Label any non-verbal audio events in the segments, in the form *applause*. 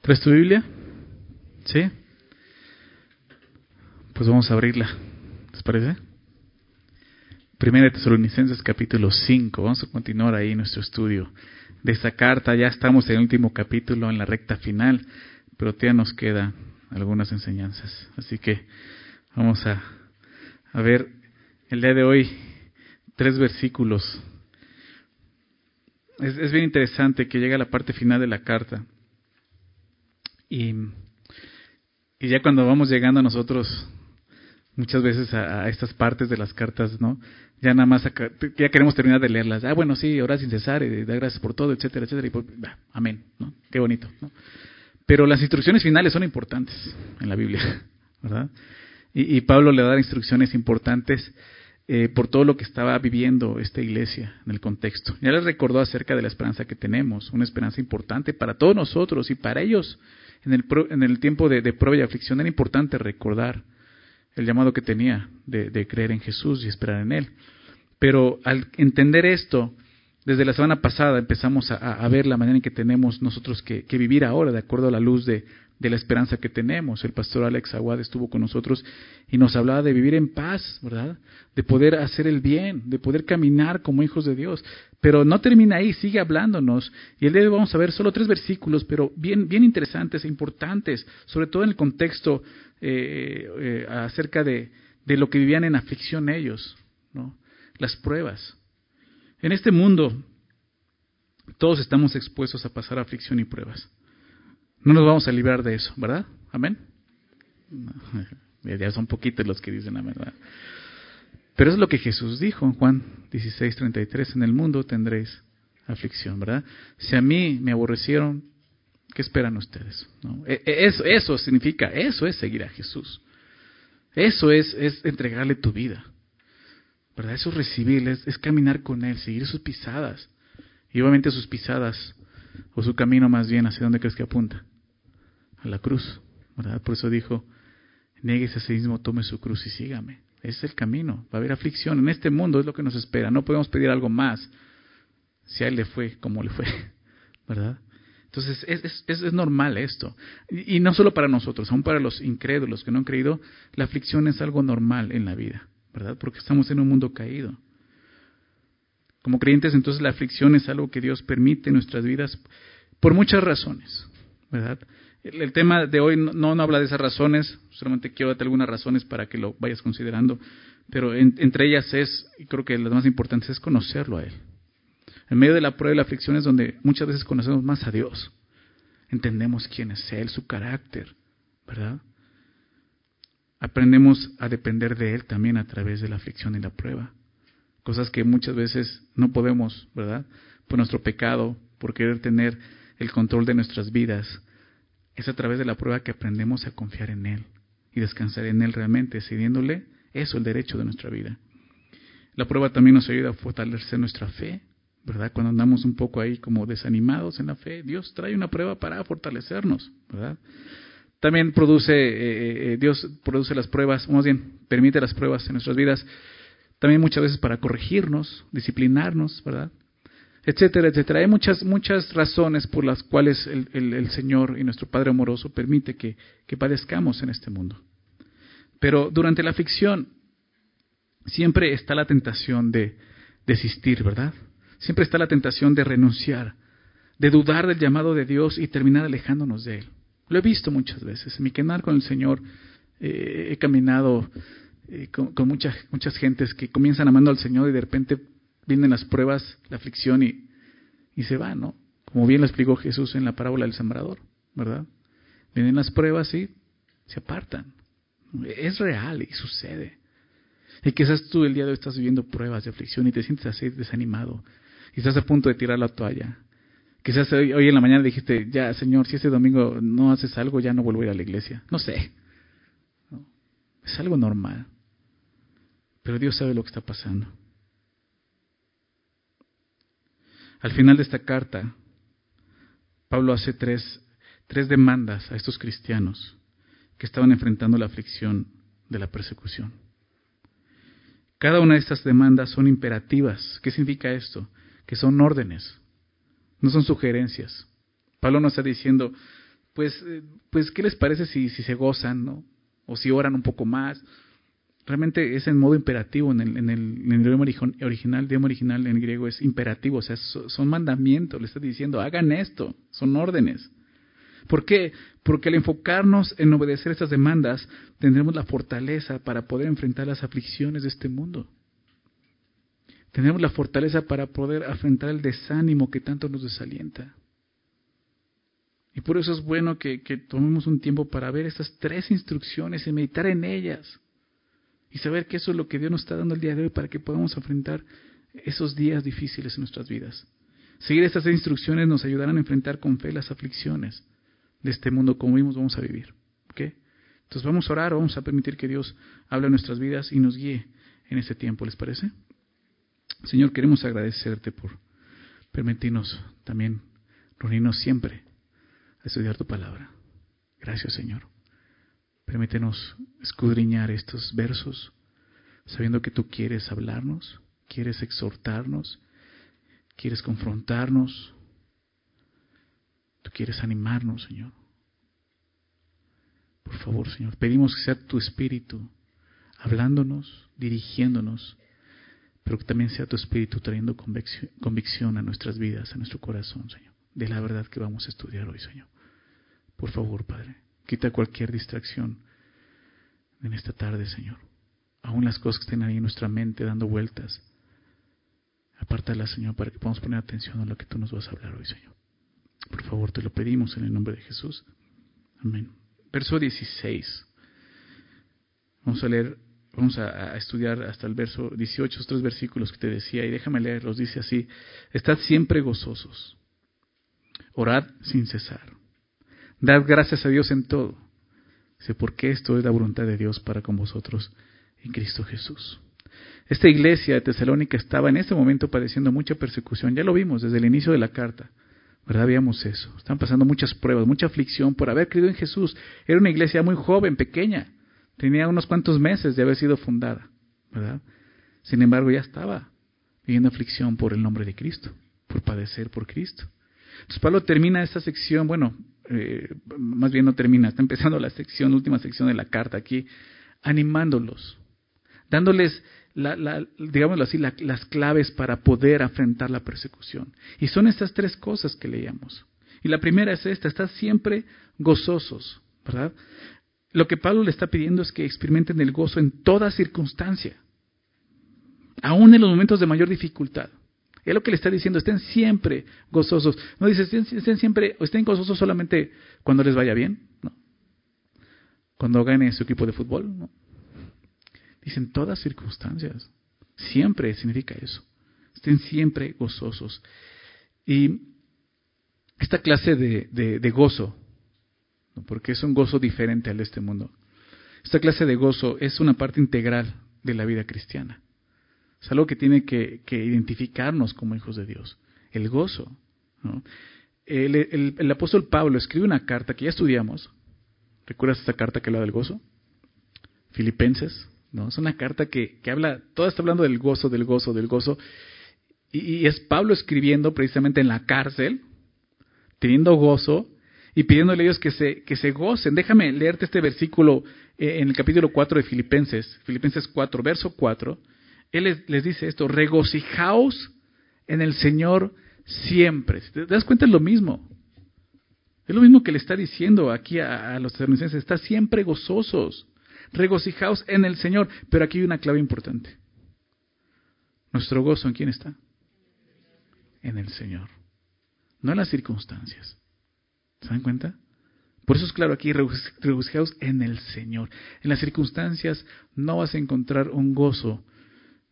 ¿Traes tu Biblia? ¿Sí? Pues vamos a abrirla. ¿Les parece? Primera de Tesalonicenses capítulo 5. Vamos a continuar ahí nuestro estudio de esta carta. Ya estamos en el último capítulo, en la recta final, pero todavía nos quedan algunas enseñanzas. Así que vamos a, a ver el día de hoy tres versículos. Es, es bien interesante que llega la parte final de la carta. Y, ya cuando vamos llegando nosotros muchas veces a, estas partes de las cartas, ¿no? Ya nada más, ya queremos terminar de leerlas. Ah, bueno, sí, ahora sin cesar, y da gracias por todo, etcétera, etcétera. Y pues, amén, ¿no? Qué bonito, ¿no? Pero las instrucciones finales son importantes en la Biblia, *laughs* ¿verdad? Y, y Pablo le da instrucciones importantes eh, por todo lo que estaba viviendo esta iglesia en el contexto. Ya les recordó acerca de la esperanza que tenemos, una esperanza importante para todos nosotros y para ellos en el, en el tiempo de, prueba y aflicción. Era importante recordar el llamado que tenía de, creer en Jesús y esperar en Él. Pero al entender esto, desde la semana pasada empezamos a, ver la manera en que tenemos nosotros que, vivir ahora, de acuerdo a la luz de, la esperanza que tenemos. El pastor Alex Aguad estuvo con nosotros y nos hablaba de vivir en paz, ¿verdad? De poder hacer el bien, de poder caminar como hijos de Dios. Pero no termina ahí, sigue hablándonos. Y el día de hoy vamos a ver solo tres versículos, pero bien, bien interesantes e importantes, sobre todo en el contexto eh, eh, acerca de, de, lo que vivían en aflicción ellos, ¿no? las pruebas. En este mundo todos estamos expuestos a pasar aflicción y pruebas. No nos vamos a librar de eso, ¿verdad? Amén. *laughs* Ya son poquitos los que dicen amén. ¿verdad? Pero es lo que Jesús dijo en Juan 16, 33, en el mundo tendréis aflicción, ¿verdad? Si a mí me aborrecieron, ¿Qué esperan ustedes? E, e, eso, eso significa, eso es seguir a Jesús. Eso es, es entregarle tu vida. ¿Verdad? Eso es recibirle, es, caminar con Él, seguir sus pisadas. Y obviamente sus pisadas, o su camino más bien, ¿hacia dónde crees que apunta? A la cruz. ¿Verdad? Por eso dijo, nieguese a sí mismo, tome su cruz y sígame. Ese es el camino. Va a haber aflicción. En este mundo es lo que nos espera. No podemos pedir algo más. Si a Él le fue como le fue. *laughs* ¿Verdad? Entonces, es, es, es normal esto. Y, no solo para nosotros, aún para los incrédulos que no han creído, la aflicción es algo normal en la vida, ¿verdad? Porque estamos en un mundo caído. Como creyentes, entonces la aflicción es algo que Dios permite en nuestras vidas por muchas razones, ¿verdad? El, tema de hoy no, no, habla de esas razones, solamente quiero darte algunas razones para que lo vayas considerando, pero entre ellas es, y creo que las más importantes es conocerlo a Él. En medio de la prueba y la aflicción es donde muchas veces conocemos más a Dios. Entendemos quién es Él, su carácter, ¿verdad? Aprendemos a depender de Él también a través de la aflicción y la prueba. Cosas que muchas veces no podemos, ¿verdad? Por nuestro pecado, por querer tener el control de nuestras vidas. Es a través de la prueba que aprendemos a confiar en Él y descansar en Él realmente, cediéndole eso, el derecho de nuestra vida. La prueba también nos ayuda a fortalecer nuestra fe, ¿verdad? Cuando andamos un poco ahí como desanimados en la fe, Dios trae una prueba para fortalecernos, ¿verdad? También produce, eh, eh, Dios produce las pruebas, más bien, permite las pruebas en nuestras vidas, también muchas veces para corregirnos, disciplinarnos, ¿verdad? Etcétera, etcétera. Hay muchas, muchas razones por las cuales el, el, Señor y nuestro Padre amoroso permite que, que padezcamos en este mundo. Pero durante la aflicción siempre está la tentación de desistir, ¿verdad? siempre está la tentación de renunciar, de dudar del llamado de Dios y terminar alejándonos de Él. Lo he visto muchas veces. En mi canal con el Señor eh, he caminado eh, con, muchas, muchas gentes que comienzan amando al Señor y de repente vienen las pruebas, la aflicción y, y se van, ¿no? Como bien lo explicó Jesús en la parábola del sembrador, ¿verdad? Vienen las pruebas y se apartan. Es real y sucede. Y quizás tú el día de hoy estás viviendo pruebas de aflicción y te sientes así desanimado, y estás a punto de tirar la toalla. Quizás hoy, en la mañana dijiste, ya Señor, si este domingo no haces algo, ya no vuelvo a ir a la iglesia. No sé. Es algo normal. Pero Dios sabe lo que está pasando. Al final de esta carta, Pablo hace tres, tres demandas a estos cristianos que estaban enfrentando la aflicción de la persecución. Cada una de estas demandas son imperativas. ¿Qué significa esto? que son órdenes, no son sugerencias. Pablo no está diciendo, pues, eh, pues, ¿qué les parece si, si se gozan, no? O si oran un poco más. Realmente es en modo imperativo en el, el, el idioma original, idioma original en griego es imperativo, o sea, son mandamientos, le está diciendo, hagan esto, son órdenes. ¿Por qué? Porque al enfocarnos en obedecer estas demandas, tendremos la fortaleza para poder enfrentar las aflicciones de este mundo. Tendremos la fortaleza para poder afrontar el desánimo que tanto nos desalienta. Y por eso es bueno que, tomemos un tiempo para ver estas tres instrucciones y meditar en ellas. Y saber que eso es lo que Dios nos está dando el día de hoy para que podamos enfrentar esos días difíciles en nuestras vidas. Seguir estas instrucciones nos ayudarán a enfrentar con fe las aflicciones de este mundo como vimos vamos a vivir. ¿okay? Entonces vamos a orar, vamos a permitir que Dios hable en nuestras vidas y nos guíe en ese tiempo, ¿les parece? Señor, queremos agradecerte por permitirnos también reunirnos siempre a estudiar tu palabra. Gracias, Señor. Permítenos escudriñar estos versos, sabiendo que tú quieres hablarnos, quieres exhortarnos, quieres confrontarnos, tú quieres animarnos, Señor. Por favor, Señor, pedimos que sea tu Espíritu hablándonos, dirigiéndonos, pero que también sea tu Espíritu trayendo convicción a nuestras vidas, a nuestro corazón, Señor de la verdad que vamos a estudiar hoy, Señor. Por favor, Padre, quita cualquier distracción en esta tarde, Señor. Aún las cosas que estén ahí en nuestra mente dando vueltas. Apártalas, Señor, para que podamos poner atención a lo que tú nos vas a hablar hoy, Señor. Por favor, te lo pedimos en el nombre de Jesús. Amén. Verso 16. Vamos a leer, vamos a, estudiar hasta el verso 18, los tres versículos que te decía, y déjame leerlos. Dice así: Estad siempre gozosos Orad sin cesar. Dad gracias a Dios en todo. Dice, porque esto es la voluntad de Dios para con vosotros en Cristo Jesús. Esta iglesia de Tesalónica estaba en este momento padeciendo mucha persecución. Ya lo vimos desde el inicio de la carta. ¿Verdad? Veíamos eso. Están pasando muchas pruebas, mucha aflicción por haber creído en Jesús. Era una iglesia muy joven, pequeña. Tenía unos cuantos meses de haber sido fundada. ¿Verdad? Sin embargo, ya estaba viviendo aflicción por el nombre de Cristo, por padecer por Cristo. Entonces Pablo termina esta sección, bueno, eh, más bien no termina, está empezando la sección, última sección de la carta aquí, animándolos, dándoles, la, la, digámoslo así, las claves para poder afrontar la persecución. Y son estas tres cosas que leíamos. Y la primera es esta, están siempre gozosos, ¿verdad? Lo que Pablo le está pidiendo es que experimenten el gozo en toda circunstancia, aún en los momentos de mayor dificultad. Es lo que le está diciendo, estén siempre gozosos. No dice, estén, siempre, estén gozosos solamente cuando les vaya bien, no. Cuando gane su equipo de fútbol, no. Dicen todas circunstancias. Siempre significa eso. Estén siempre gozosos. Y esta clase de, de gozo, porque es un gozo diferente al de este mundo, esta clase de gozo es una parte integral de la vida cristiana. Es algo que tiene que, identificarnos como hijos de Dios. El gozo. El, apóstol Pablo escribe una carta que ya estudiamos. ¿Recuerdas esta carta que habla del gozo? Filipenses. ¿no? Es una carta que, habla, toda está hablando del gozo, del gozo, del gozo. Y, es Pablo escribiendo precisamente en la cárcel, teniendo gozo y pidiéndole a ellos que se, que se gocen. Déjame leerte este versículo eh, en el capítulo 4 de Filipenses, Filipenses 4, verso 4. Él les, dice esto, regocijaos en el Señor siempre. ¿Te das cuenta? Es lo mismo. Es lo mismo que le está diciendo aquí a, los tesalonicenses. Está siempre gozosos. Regocijaos en el Señor. Pero aquí hay una clave importante. Nuestro gozo en quién está? En el Señor. No en las circunstancias. ¿Se dan cuenta? Por eso es claro aquí, regocijaos en el Señor. En las circunstancias no vas a encontrar un gozo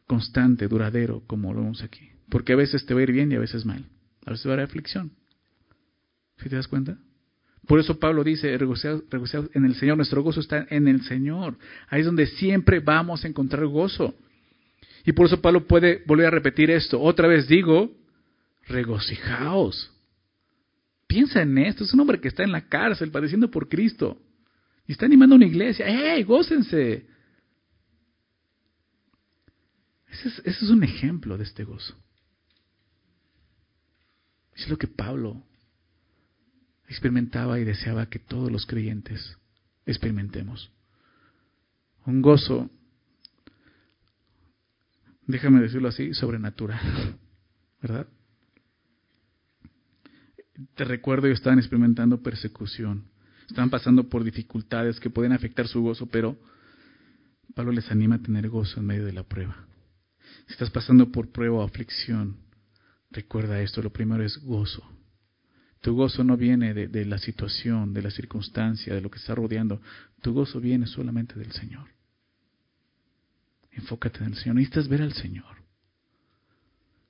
constante, duradero, como lo vemos aquí. Porque a veces te va a ir bien y a veces mal. A veces va a haber aflicción. ¿Sí te das cuenta? Por eso Pablo dice, regociados, en el Señor, nuestro gozo está en el Señor. Ahí es donde siempre vamos a encontrar gozo. Y por eso Pablo puede volver a repetir esto. Otra vez digo, regocijaos. Piensa en esto. Es un hombre que está en la cárcel padeciendo por Cristo. Y está animando a una iglesia. ¡Hey, gócense! Ese es, un ejemplo de este gozo. Es lo que Pablo experimentaba y deseaba que todos los creyentes experimentemos. Un gozo, déjame decirlo así, sobrenatural, ¿verdad? Te recuerdo, ellos estaban experimentando persecución, estaban pasando por dificultades que pueden afectar su gozo, pero Pablo les anima a tener gozo en medio de la prueba. Si estás pasando por prueba o aflicción, recuerda esto, lo primero es gozo. Tu gozo no viene de, la situación, de la circunstancia, de lo que está rodeando. Tu gozo viene solamente del Señor. Enfócate en el Señor. Necesitas ver al Señor.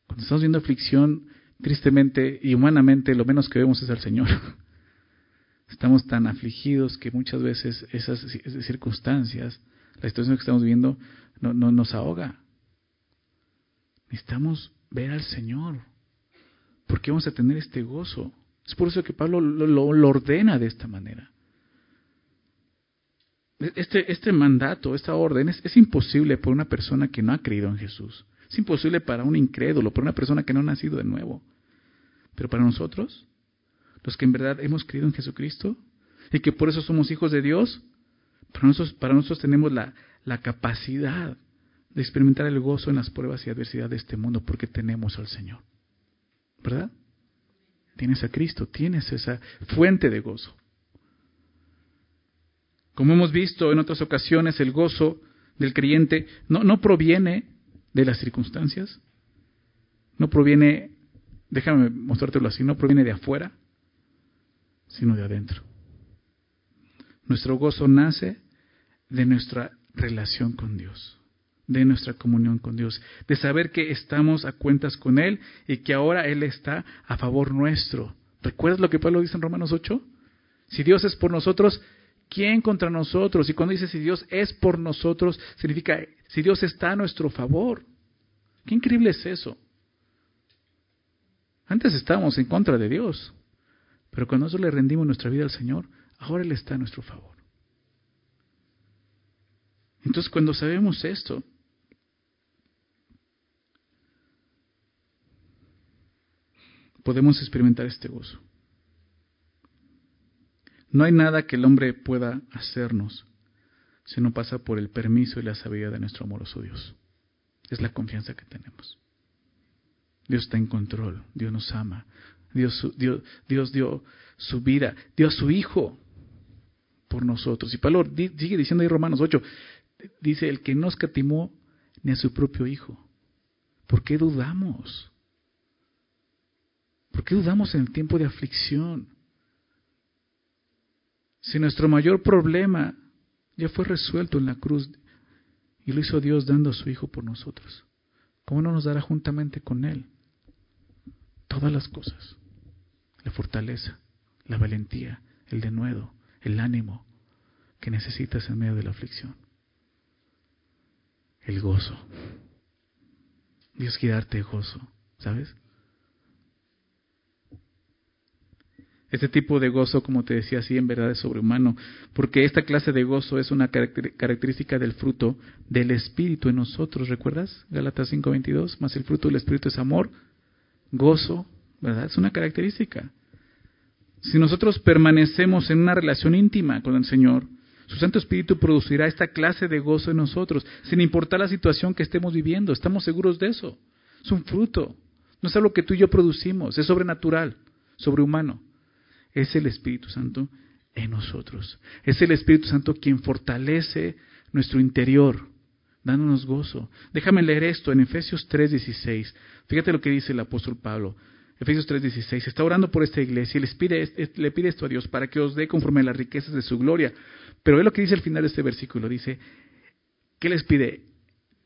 Cuando estamos viendo aflicción, tristemente y humanamente, lo menos que vemos es al Señor. *laughs* Estamos tan afligidos que muchas veces esas circunstancias, la situación que estamos viendo, no, nos ahoga. Necesitamos ver al Señor. Porque vamos a tener este gozo. Es por eso que Pablo lo, ordena de esta manera. Este, este mandato, esta orden es, imposible para una persona que no ha creído en Jesús. Es imposible para un incrédulo, para una persona que no ha nacido de nuevo. Pero para nosotros, los que en verdad hemos creído en Jesucristo y que por eso somos hijos de Dios, para nosotros, para nosotros tenemos la, la capacidad de experimentar el gozo en las pruebas y adversidad de este mundo porque tenemos al Señor. ¿Verdad? Tienes a Cristo, tienes esa fuente de gozo. Como hemos visto en otras ocasiones, el gozo del creyente no, no proviene de las circunstancias, no proviene, déjame mostrártelo así, no proviene de afuera, sino de adentro. Nuestro gozo nace de nuestra relación con Dios de nuestra comunión con Dios, de saber que estamos a cuentas con Él y que ahora Él está a favor nuestro. ¿Recuerdas lo que Pablo dice en Romanos 8? Si Dios es por nosotros, ¿quién contra nosotros? Y cuando dice si Dios es por nosotros, significa si Dios está a nuestro favor. Qué increíble es eso. Antes estábamos en contra de Dios, pero cuando nosotros le rendimos nuestra vida al Señor, ahora Él está a nuestro favor. Entonces cuando sabemos esto, podemos experimentar este gozo. No hay nada que el hombre pueda hacernos si no pasa por el permiso y la sabiduría de nuestro amoroso Dios. Es la confianza que tenemos. Dios está en control, Dios nos ama, Dios, dio su vida, dio a su Hijo por nosotros. Y Pablo sigue diciendo ahí Romanos 8, dice, el que no escatimó ni a su propio Hijo. ¿Por qué dudamos? ¿Por qué dudamos en tiempo de aflicción? Si nuestro mayor problema ya fue resuelto en la cruz y lo hizo Dios dando a su Hijo por nosotros, ¿cómo no nos dará juntamente con Él todas las cosas? La fortaleza, la valentía, el denuedo, el ánimo que necesitas en medio de la aflicción. El gozo. Dios quiere darte gozo, ¿sabes? Este tipo de gozo, como te decía, sí, en verdad es sobrehumano, porque esta clase de gozo es una característica del fruto del Espíritu en nosotros, ¿recuerdas? Gálatas 5:22, más el fruto del Espíritu es amor, gozo, ¿verdad? Es una característica. Si nosotros permanecemos en una relación íntima con el Señor, su Santo Espíritu producirá esta clase de gozo en nosotros, sin importar la situación que estemos viviendo, estamos seguros de eso. Es un fruto, no es algo que tú y yo producimos, es sobrenatural, sobrehumano es el Espíritu Santo en nosotros. Es el Espíritu Santo quien fortalece nuestro interior, dándonos gozo. Déjame leer esto en Efesios 3:16. Fíjate lo que dice el apóstol Pablo. Efesios 3:16. Está orando por esta iglesia y les pide, le pide esto a Dios para que os dé conforme a las riquezas de su gloria. Pero es lo que dice al final de este versículo. Dice, ¿qué les pide?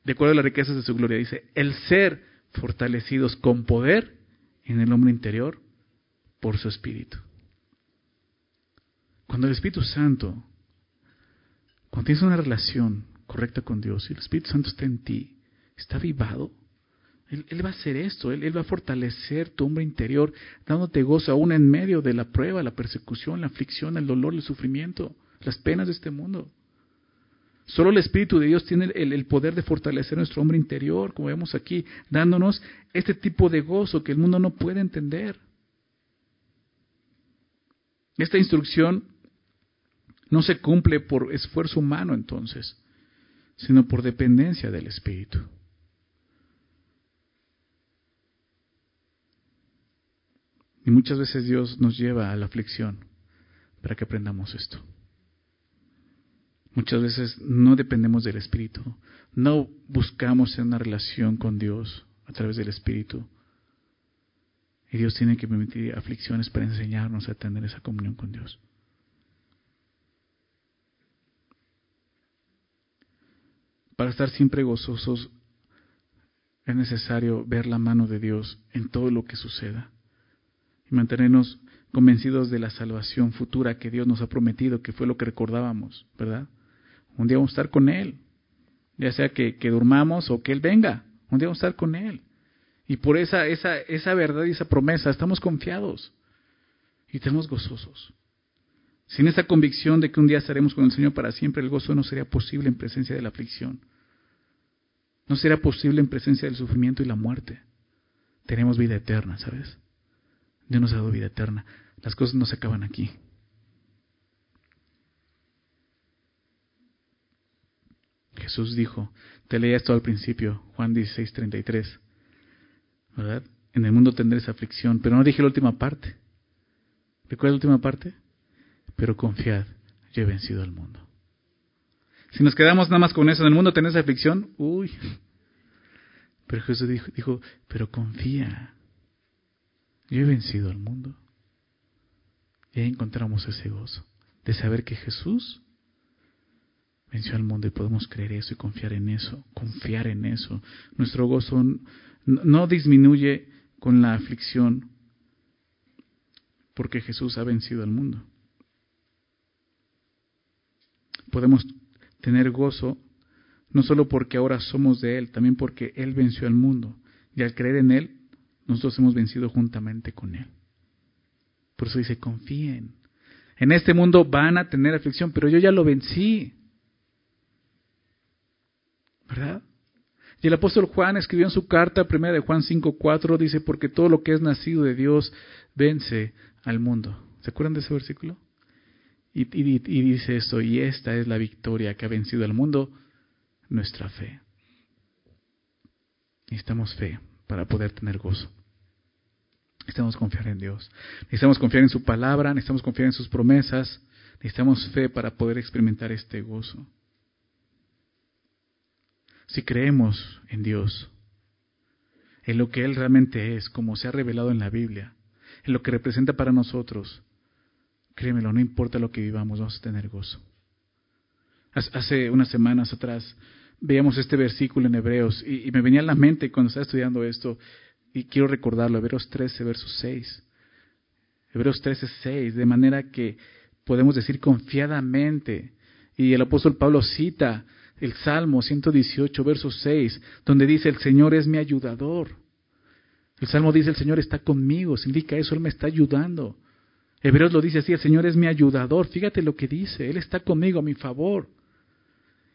De acuerdo a las riquezas de su gloria. Dice, el ser fortalecidos con poder en el hombre interior por su espíritu. Cuando el Espíritu Santo, cuando tienes una relación correcta con Dios y el Espíritu Santo está en ti, está avivado, él, va a hacer esto, él, va a fortalecer tu hombre interior, dándote gozo aún en medio de la prueba, la persecución, la aflicción, el dolor, el sufrimiento, las penas de este mundo. Solo el Espíritu de Dios tiene el, poder de fortalecer nuestro hombre interior, como vemos aquí, dándonos este tipo de gozo que el mundo no puede entender. Esta instrucción no se cumple por esfuerzo humano entonces, sino por dependencia del Espíritu. Y muchas veces Dios nos lleva a la aflicción para que aprendamos esto. Muchas veces no dependemos del Espíritu, no buscamos una relación con Dios a través del Espíritu. Y Dios tiene que permitir aflicciones para enseñarnos a tener esa comunión con Dios. Para estar siempre gozosos es necesario ver la mano de Dios en todo lo que suceda y mantenernos convencidos de la salvación futura que Dios nos ha prometido, que fue lo que recordábamos, ¿verdad? Un día vamos a estar con Él, ya sea que, que durmamos o que Él venga, un día vamos a estar con Él. Y por esa, esa, esa verdad y esa promesa estamos confiados y estamos gozosos. Sin esa convicción de que un día estaremos con el Señor para siempre, el gozo no sería posible en presencia de la aflicción. No sería posible en presencia del sufrimiento y la muerte. Tenemos vida eterna, ¿sabes? Dios nos ha dado vida eterna. Las cosas no se acaban aquí. Jesús dijo, te leía esto al principio, Juan 16, 33, ¿verdad? En el mundo tendréis aflicción, pero no dije la última parte. ¿Recuerda la última parte? Pero confiad, yo he vencido al mundo. Si nos quedamos nada más con eso, en el mundo tenés aflicción, uy. Pero Jesús dijo, dijo, pero confía, yo he vencido al mundo. Y ahí encontramos ese gozo de saber que Jesús venció al mundo y podemos creer eso y confiar en eso, confiar en eso. Nuestro gozo no disminuye con la aflicción porque Jesús ha vencido al mundo. Podemos tener gozo no solo porque ahora somos de Él, también porque Él venció al mundo. Y al creer en Él, nosotros hemos vencido juntamente con Él. Por eso dice, confíen. En este mundo van a tener aflicción, pero yo ya lo vencí. ¿Verdad? Y el apóstol Juan escribió en su carta, primera de Juan 5.4, dice, porque todo lo que es nacido de Dios vence al mundo. ¿Se acuerdan de ese versículo? Y, dice esto, y esta es la victoria que ha vencido al mundo, nuestra fe. Necesitamos fe para poder tener gozo. Necesitamos confiar en Dios. Necesitamos confiar en su palabra, necesitamos confiar en sus promesas, necesitamos fe para poder experimentar este gozo. Si creemos en Dios, en lo que Él realmente es, como se ha revelado en la Biblia, en lo que representa para nosotros, créemelo, no importa lo que vivamos, vamos a tener gozo. Hace unas semanas atrás veíamos este versículo en Hebreos y, me venía a la mente cuando estaba estudiando esto y quiero recordarlo, Hebreos 13, verso 6. Hebreos 13, 6, de manera que podemos decir confiadamente, y el apóstol Pablo cita el Salmo 118, verso 6, donde dice, el Señor es mi ayudador. El Salmo dice, el Señor está conmigo, significa eso, Él me está ayudando. Hebreos lo dice así, el Señor es mi ayudador, fíjate lo que dice, Él está conmigo a mi favor.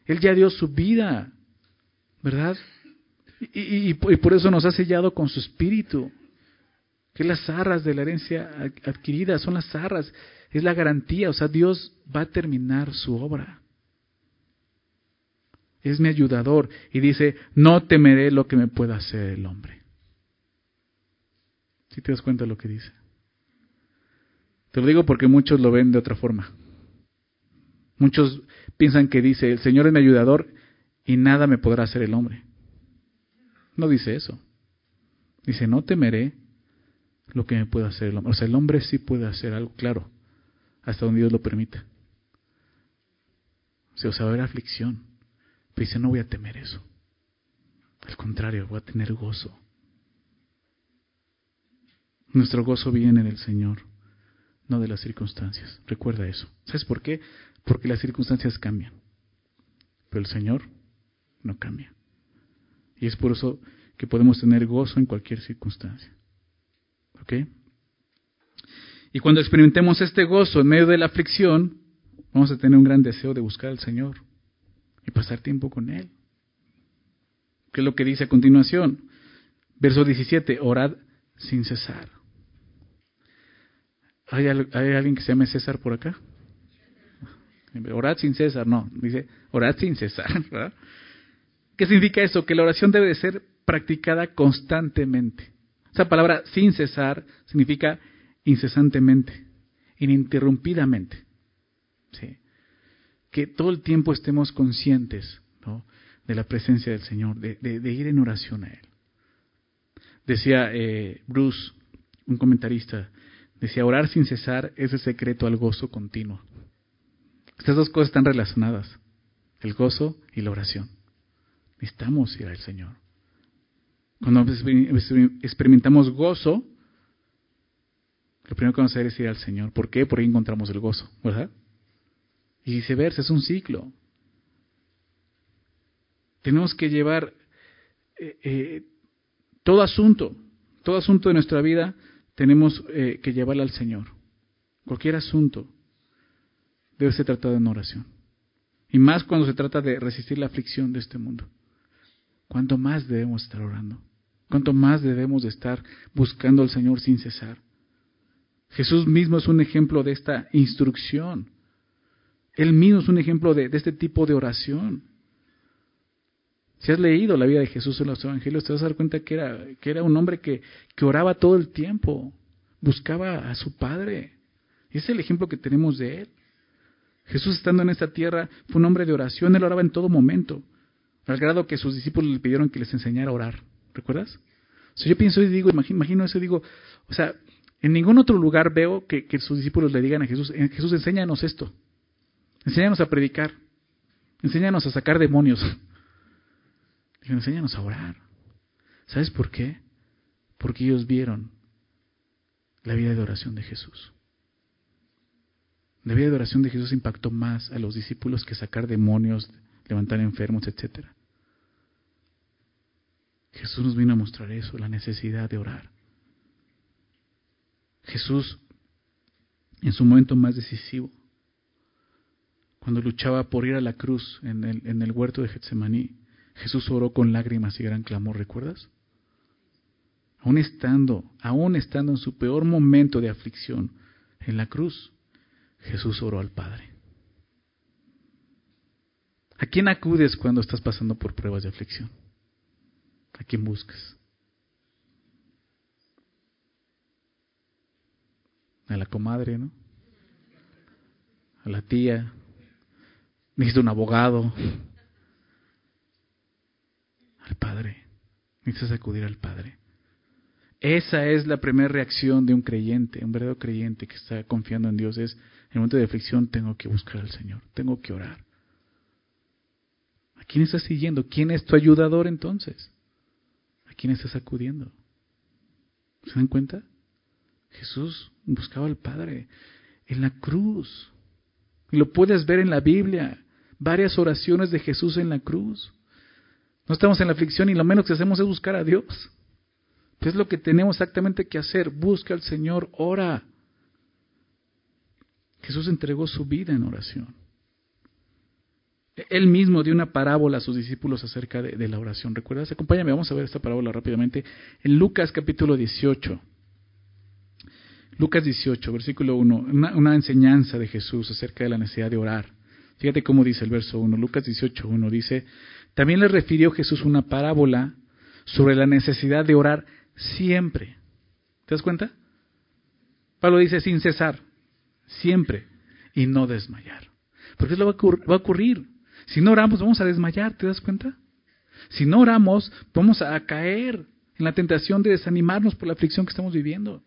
Él ya dio su vida, ¿verdad? Y, por eso nos ha sellado con su espíritu. Que las arras de la herencia adquirida son las arras, es la garantía, o sea, Dios va a terminar su obra. Es mi ayudador y dice, no temeré lo que me pueda hacer el hombre. Si te das cuenta de lo que dice? Te lo digo porque muchos lo ven de otra forma. Muchos piensan que dice, el Señor es mi ayudador y nada me podrá hacer el hombre. No dice eso. Dice, no temeré lo que me pueda hacer el hombre. O sea, el hombre sí puede hacer algo, claro, hasta donde Dios lo permita. O sea, va a haber aflicción. Pero dice, no voy a temer eso. Al contrario, voy a tener gozo. Nuestro gozo viene del Señor, no de las circunstancias. Recuerda eso. ¿Sabes por qué? Porque las circunstancias cambian. Pero el Señor no cambia. Y es por eso que podemos tener gozo en cualquier circunstancia. ¿Ok? Y cuando experimentemos este gozo en medio de la aflicción, vamos a tener un gran deseo de buscar al Señor y pasar tiempo con Él. ¿Qué es lo que dice a continuación? Verso 17, orad sin cesar. ¿Hay, alguien que se llame César por acá? Orad sin César, no, dice orad sin César. *laughs* ¿Qué significa eso? Que la oración debe de ser practicada constantemente. Esa palabra sin cesar significa incesantemente, ininterrumpidamente. Que todo el tiempo estemos conscientes de la presencia del Señor, de, ir en oración a Él. Decía eh, Bruce, un comentarista, decía, orar sin cesar es el secreto al gozo continuo. Estas dos cosas están relacionadas, el gozo y la oración. Necesitamos ir al Señor. Cuando experimentamos gozo, lo primero que vamos a hacer es ir al Señor. ¿Por qué? Porque encontramos el gozo, ¿verdad? Y viceversa, es un ciclo. Tenemos que llevar eh, eh, todo asunto, todo asunto de nuestra vida, tenemos eh, que llevarlo al Señor. Cualquier asunto debe ser tratado en oración. Y más cuando se trata de resistir la aflicción de este mundo. ¿Cuánto más debemos estar orando? ¿Cuánto más debemos de estar buscando al Señor sin cesar? Jesús mismo es un ejemplo de esta instrucción. Él mismo es un ejemplo de, este tipo de oración. Si has leído la vida de Jesús en los evangelios, te vas a dar cuenta que era, que era un hombre que, que oraba todo el tiempo, buscaba a su Padre. Ese es el ejemplo que tenemos de él. Jesús estando en esta tierra fue un hombre de oración, él oraba en todo momento, al grado que sus discípulos le pidieron que les enseñara a orar. ¿Recuerdas? O yo pienso y digo, imagino, eso y digo, o sea, en ningún otro lugar veo que, sus discípulos le digan a Jesús, eh, Jesús, enséñanos esto. Enséñanos a predicar. Enséñanos a sacar demonios. Dijeron, enséñanos a orar. ¿Sabes por qué? Porque ellos vieron la vida de oración de Jesús. La vida de oración de Jesús impactó más a los discípulos que sacar demonios, levantar enfermos, etc. Jesús nos vino a mostrar eso, la necesidad de orar. Jesús, en su momento más decisivo, cuando luchaba por ir a la cruz en el, en el huerto de Getsemaní, Jesús oró con lágrimas y gran clamor, ¿recuerdas? Aún estando, aún estando en su peor momento de aflicción en la cruz, Jesús oró al Padre. ¿A quién acudes cuando estás pasando por pruebas de aflicción? ¿A quién buscas? a la comadre, ¿no? A la tía. Necesito un abogado. Al Padre. Necesitas acudir al Padre. Esa es la primera reacción de un creyente, un verdadero creyente que está confiando en Dios. Es, en el momento de aflicción tengo que buscar al Señor, tengo que orar. ¿A quién estás siguiendo? ¿Quién es tu ayudador entonces? ¿A quién estás acudiendo? ¿Se dan cuenta? Jesús buscaba al Padre en la cruz. Y lo puedes ver en la Biblia. Varias oraciones de Jesús en la cruz. No estamos en la aflicción y lo menos que hacemos es buscar a Dios. ¿Qué es lo que tenemos exactamente que hacer? Busca al Señor, ora. Jesús entregó su vida en oración. Él mismo dio una parábola a sus discípulos acerca de, la oración. ¿Recuerdas? Acompáñame, vamos a ver esta parábola rápidamente. En Lucas capítulo 18. Lucas 18, versículo 1, una, enseñanza de Jesús acerca de la necesidad de orar. Fíjate cómo dice el verso 1, Lucas 18, 1 dice, también le refirió Jesús una parábola sobre la necesidad de orar siempre. ¿Te das cuenta? Pablo dice sin cesar, siempre, y no desmayar. Porque eso va a ocurrir. Si no oramos, vamos a desmayar, ¿te das cuenta? Si no oramos, vamos a caer en la tentación de desanimarnos por la aflicción que estamos viviendo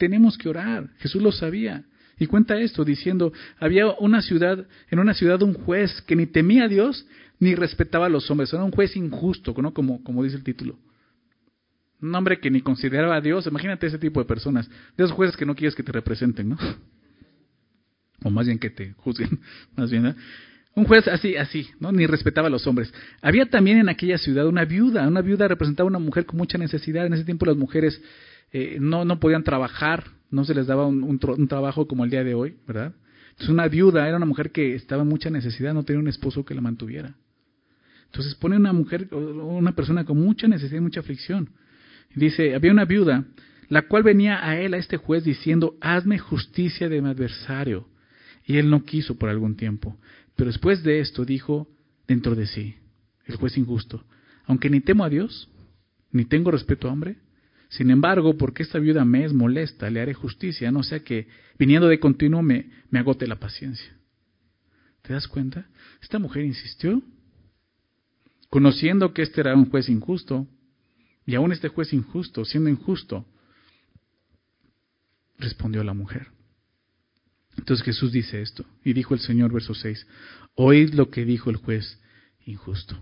tenemos que orar. Jesús lo sabía. Y cuenta esto diciendo, había una ciudad, en una ciudad un juez que ni temía a Dios ni respetaba a los hombres. Era un juez injusto. Como, como dice el título. Un hombre que ni consideraba a Dios. Imagínate ese tipo de personas. De esos jueces que no quieres que te representen, ¿no? *laughs* O más bien que te juzguen. *laughs* Más bien, Un juez así, así, ¿no? Ni respetaba a los hombres. Había también en aquella ciudad una viuda. Una viuda representaba a una mujer con mucha necesidad. En ese tiempo las mujeres eh, no, no podían trabajar, no se les daba un, un, trabajo como el día de hoy, ¿verdad? Entonces una viuda era una mujer que estaba en mucha necesidad, no tenía un esposo que la mantuviera. Entonces pone una mujer, una persona con mucha necesidad y mucha aflicción. Dice, había una viuda, la cual venía a él, a este juez, diciendo, hazme justicia de mi adversario. Y él no quiso por algún tiempo. Pero después de esto dijo dentro de sí, el juez injusto, aunque ni temo a Dios, ni tengo respeto a hombre, sin embargo, porque esta viuda me es molesta, le haré justicia, no sea que viniendo de continuo me, me agote la paciencia. ¿Te das cuenta? Esta mujer insistió, conociendo que este era un juez injusto, y aún este juez injusto, siendo injusto, respondió la mujer. Entonces Jesús dice esto, y dijo el Señor, verso 6, oíd lo que dijo el juez injusto.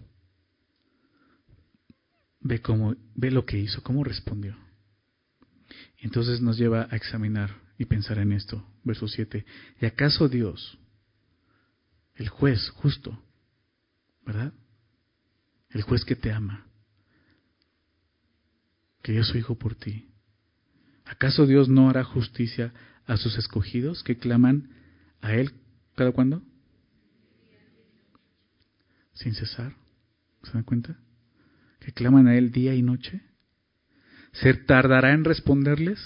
Ve, cómo, ve lo que hizo, cómo respondió. Entonces nos lleva a examinar y pensar en esto. Verso 7. ¿Y acaso Dios, el juez justo, ¿verdad? El juez que te ama, que dio su Hijo por ti, ¿acaso Dios no hará justicia a sus escogidos que claman a Él cada cuándo? Sin cesar. ¿Se dan cuenta? que claman a Él día y noche? ¿Se tardará en responderles?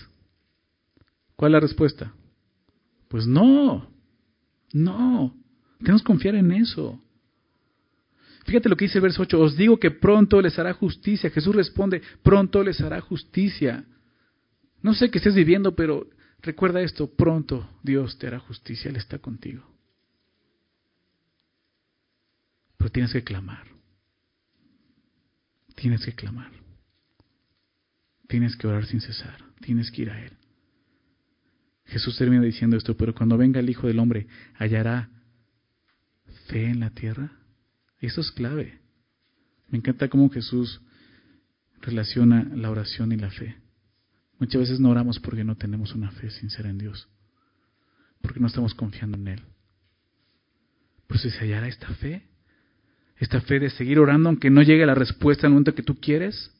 ¿Cuál es la respuesta? Pues no, no, tenemos que confiar en eso. Fíjate lo que dice el verso 8, os digo que pronto les hará justicia. Jesús responde, pronto les hará justicia. No sé qué estés viviendo, pero recuerda esto, pronto Dios te hará justicia, Él está contigo. Pero tienes que clamar. Tienes que clamar. Tienes que orar sin cesar. Tienes que ir a Él. Jesús termina diciendo esto, pero cuando venga el Hijo del Hombre, hallará fe en la tierra. Eso es clave. Me encanta cómo Jesús relaciona la oración y la fe. Muchas veces no oramos porque no tenemos una fe sincera en Dios, porque no estamos confiando en Él. Pero si se hallará esta fe, esta fe de seguir orando aunque no llegue la respuesta al momento que tú quieres.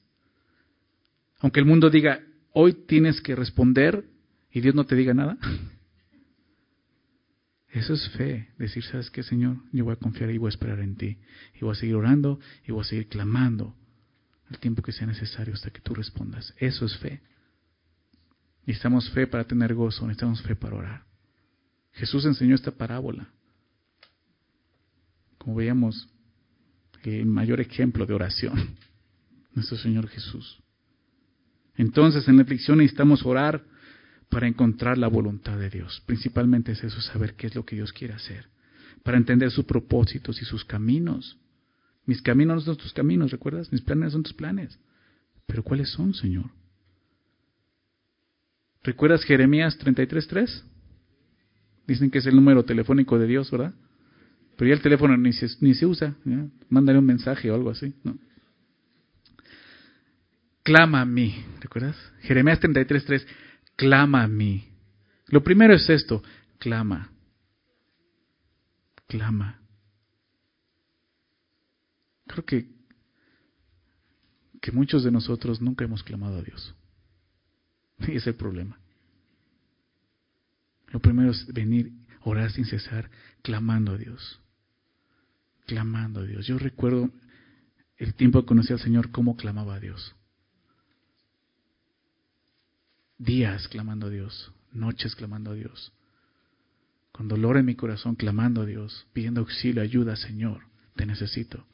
Aunque el mundo diga, hoy tienes que responder y Dios no te diga nada. *laughs* Eso es fe, decir, ¿sabes qué, Señor? Yo voy a confiar y voy a esperar en ti. Y voy a seguir orando y voy a seguir clamando el tiempo que sea necesario hasta que tú respondas. Eso es fe. Necesitamos fe para tener gozo, necesitamos fe para orar. Jesús enseñó esta parábola. Como veíamos, el mayor ejemplo de oración, *laughs* nuestro Señor Jesús. Entonces, en la aflicción necesitamos orar para encontrar la voluntad de Dios. Principalmente es eso, saber qué es lo que Dios quiere hacer, para entender sus propósitos y sus caminos. Mis caminos no son tus caminos, ¿recuerdas? Mis planes son tus planes. Pero ¿cuáles son, Señor? ¿Recuerdas Jeremías 33.3? Dicen que es el número telefónico de Dios, ¿verdad? Pero ya el teléfono ni se, usa. Mándale un mensaje o algo así. ¿no? Clama a mí. ¿Recuerdas? Jeremías 33.3. Clama a mí. Lo primero es esto. Clama. Clama. Creo que, que muchos de nosotros nunca hemos clamado a Dios. *laughs* Y es el problema. Lo primero es venir, orar sin cesar, clamando a Dios clamando a Dios. Yo recuerdo el tiempo que conocí al Señor, cómo clamaba a Dios. Días clamando a Dios, noches clamando a Dios. Con dolor en mi corazón clamando a Dios, pidiendo auxilio, ayuda, Señor, te necesito.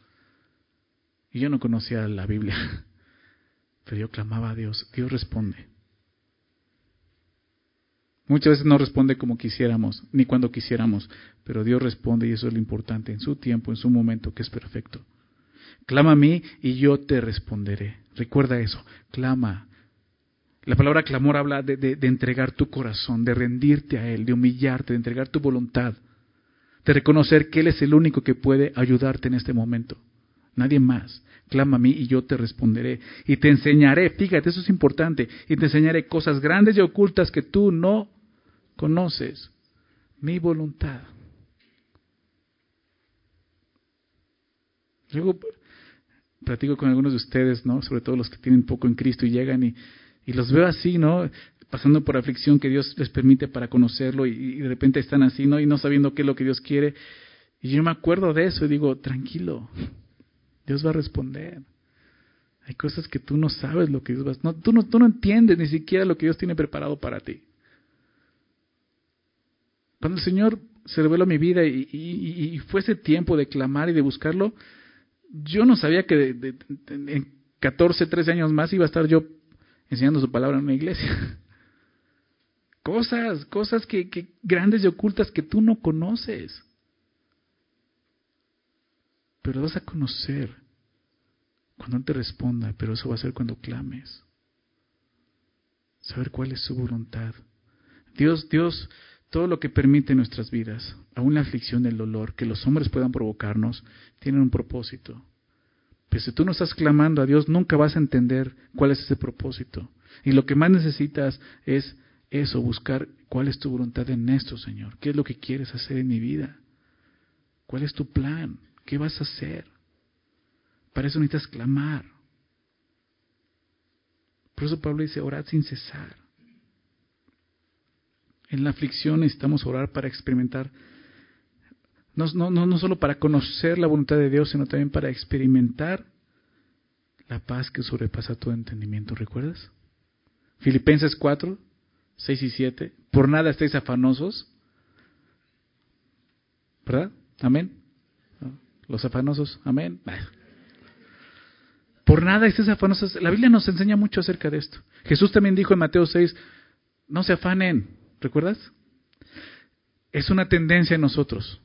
Y yo no conocía la Biblia, *laughs* pero yo clamaba a Dios. Dios responde. Muchas veces no responde como quisiéramos, ni cuando quisiéramos, pero Dios responde y eso es lo importante, en su tiempo, en su momento, que es perfecto. Clama a mí y yo te responderé. Recuerda eso, clama. La palabra clamor habla de, entregar tu corazón, de rendirte a Él, de humillarte, de entregar tu voluntad, de reconocer que Él es el único que puede ayudarte en este momento. Nadie más. Clama a mí y yo te responderé. Y te enseñaré, fíjate, eso es importante, y te enseñaré cosas grandes y ocultas que tú no conoces mi voluntad. Luego platico con algunos de ustedes, ¿no? Sobre todo los que tienen poco en Cristo y llegan y, y los veo así, ¿no? Pasando por aflicción que Dios les permite para conocerlo y, de repente están así, ¿no? Y no sabiendo qué es lo que Dios quiere. Y yo me acuerdo de eso y digo, tranquilo, Dios va a responder. Hay cosas que tú no sabes lo que Dios va a no, tú, no, tú no entiendes ni siquiera lo que Dios tiene preparado para ti. Cuando el Señor se reveló mi vida y, y, fue ese tiempo de clamar y de buscarlo, yo no sabía que en 14, 13 años más iba a estar yo enseñando su palabra en una iglesia. *laughs* Cosas, cosas que, grandes y ocultas que tú no conoces. Pero vas a conocer cuando Él te responda, pero eso va a ser cuando clames. Saber cuál es su voluntad. Dios, Dios, todo lo que permite nuestras vidas, aún la aflicción, el dolor, que los hombres puedan provocarnos, tienen un propósito. Pero si tú no estás clamando a Dios, nunca vas a entender cuál es ese propósito. Y lo que más necesitas es eso, buscar cuál es tu voluntad en esto, Señor. ¿Qué es lo que quieres hacer en mi vida? ¿Cuál es tu plan? ¿Qué vas a hacer? Para eso necesitas clamar. Por eso Pablo dice, orad sin cesar. En la aflicción necesitamos orar para experimentar, no, no, no, solo para conocer la voluntad de Dios, sino también para experimentar la paz que sobrepasa todo entendimiento. ¿Recuerdas? Filipenses 4, 6 y 7. Por nada estéis afanosos. ¿Verdad? Amén. Los afanosos. Amén. *laughs* Por nada estéis afanosos. La Biblia nos enseña mucho acerca de esto. Jesús también dijo en Mateo 6, no se afanen. ¿Recuerdas? Es una tendencia en nosotros.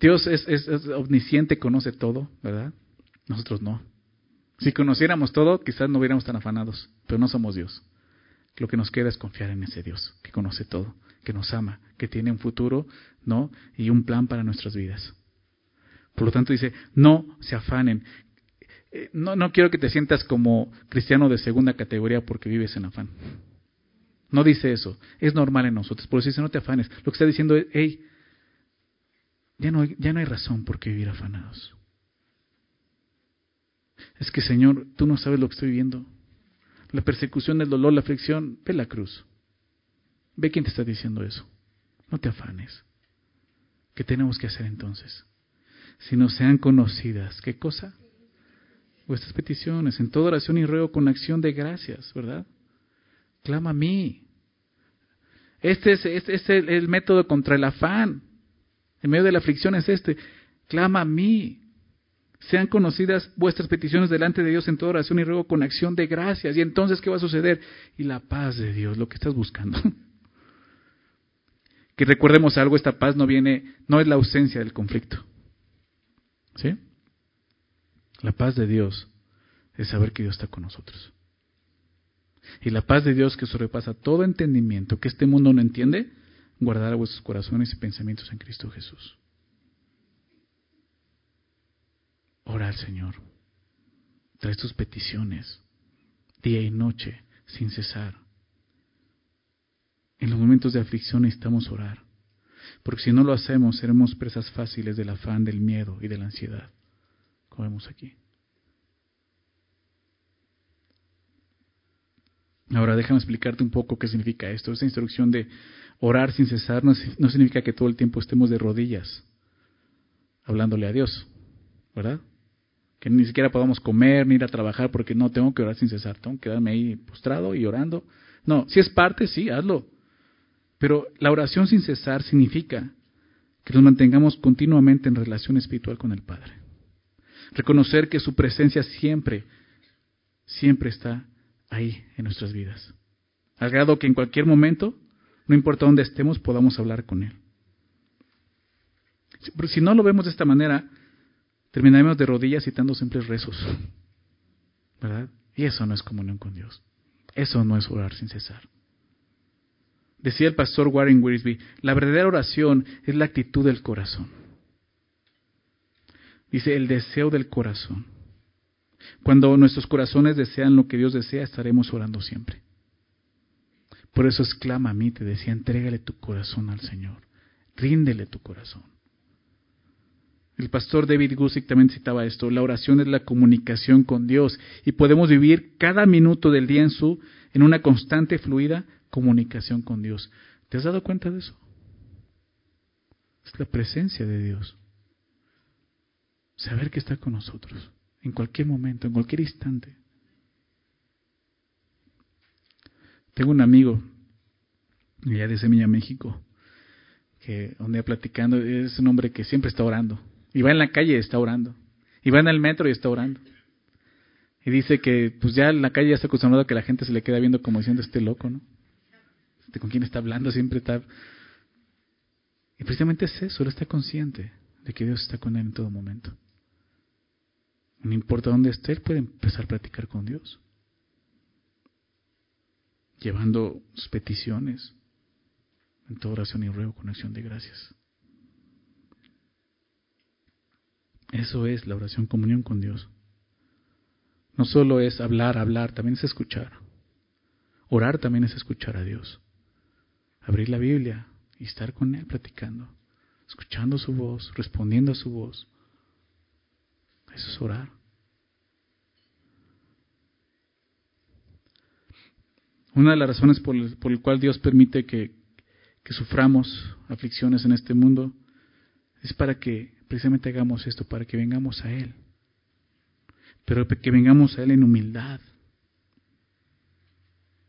Dios es, es, omnisciente, conoce todo, ¿verdad? Nosotros no. Si conociéramos todo, quizás no hubiéramos tan afanados, pero no somos Dios. Lo que nos queda es confiar en ese Dios que conoce todo, que nos ama, que tiene un futuro, ¿no? Y un plan para nuestras vidas. Por lo tanto dice, no se afanen. Eh, no, no quiero que te sientas como cristiano de segunda categoría porque vives en afán. No dice eso. Es normal en nosotros. Por eso dice, no te afanes. Lo que está diciendo es, hey, ya no, hay razón por qué vivir afanados. Es que, Señor, tú no sabes lo que estoy viviendo. La persecución, el dolor, la aflicción. Ve la cruz. Ve quién te está diciendo eso. No te afanes. ¿Qué tenemos que hacer entonces? Si no sean conocidas, ¿qué cosa? Vuestras peticiones, en toda oración y ruego con acción de gracias, ¿verdad? Clama a mí. Este es, este es el, método contra el afán. En medio de la aflicción es este. Clama a mí. Sean conocidas vuestras peticiones delante de Dios en toda oración y ruego con acción de gracias. Y entonces, ¿qué va a suceder? Y la paz de Dios, lo que estás buscando. *laughs* que recuerdemos algo, esta paz no viene, no es la ausencia del conflicto. ¿Sí? La paz de Dios es saber que Dios está con nosotros. Y la paz de Dios que sobrepasa todo entendimiento, que este mundo no entiende, guardará vuestros corazones y pensamientos en Cristo Jesús. Ora al Señor. Trae tus peticiones día y noche sin cesar. En los momentos de aflicción necesitamos orar, porque si no lo hacemos seremos presas fáciles del afán, del miedo y de la ansiedad, como vemos aquí. Ahora déjame explicarte un poco qué significa esto. Esta instrucción de orar sin cesar no, significa que todo el tiempo estemos de rodillas hablándole a Dios, ¿verdad? Que ni siquiera podamos comer ni ir a trabajar porque no tengo que orar sin cesar, tengo que quedarme ahí postrado y orando. No, si es parte, sí, hazlo. Pero la oración sin cesar significa que nos mantengamos continuamente en relación espiritual con el Padre. Reconocer que su presencia siempre, siempre está ahí en nuestras vidas. Al grado que en cualquier momento, no importa dónde estemos, podamos hablar con Él. Pero si no lo vemos de esta manera, terminaremos de rodillas citando simples rezos. ¿Verdad? Y eso no es comunión con Dios. Eso no es orar sin cesar. Decía el pastor Warren Wiersbe, la verdadera oración es la actitud del corazón. Dice, el deseo del corazón. Cuando nuestros corazones desean lo que Dios desea, estaremos orando siempre. Por eso exclama a mí, te decía, entrégale tu corazón al Señor, ríndele tu corazón. El pastor David Gusick también citaba esto, la oración es la comunicación con Dios y podemos vivir cada minuto del día en su en una constante fluida comunicación con Dios. ¿Te has dado cuenta de eso? Es la presencia de Dios. Saber que está con nosotros en cualquier momento, en cualquier instante. Tengo un amigo, allá de Semilla, México, que donde platicando, es un hombre que siempre está orando. Y va en la calle y está orando. Y va en el metro y está orando. Y dice que pues ya en la calle ya está acostumbrado a que la gente se le queda viendo como diciendo este loco, ¿no? Este, ¿Con quién está hablando? Siempre está... Y precisamente es eso, él está consciente de que Dios está con él en todo momento. No importa dónde esté, él puede empezar a practicar con Dios. Llevando sus peticiones en toda oración y ruego con acción de gracias. Eso es la oración, comunión con Dios. No solo es hablar, hablar, también es escuchar. Orar también es escuchar a Dios. Abrir la Biblia y estar con Él platicando, escuchando su voz, respondiendo a su voz. Eso es orar. Una de las razones por, el, por cual Dios permite que, que suframos aflicciones en este mundo es para que precisamente hagamos esto, para que vengamos a Él. Pero que vengamos a Él en humildad,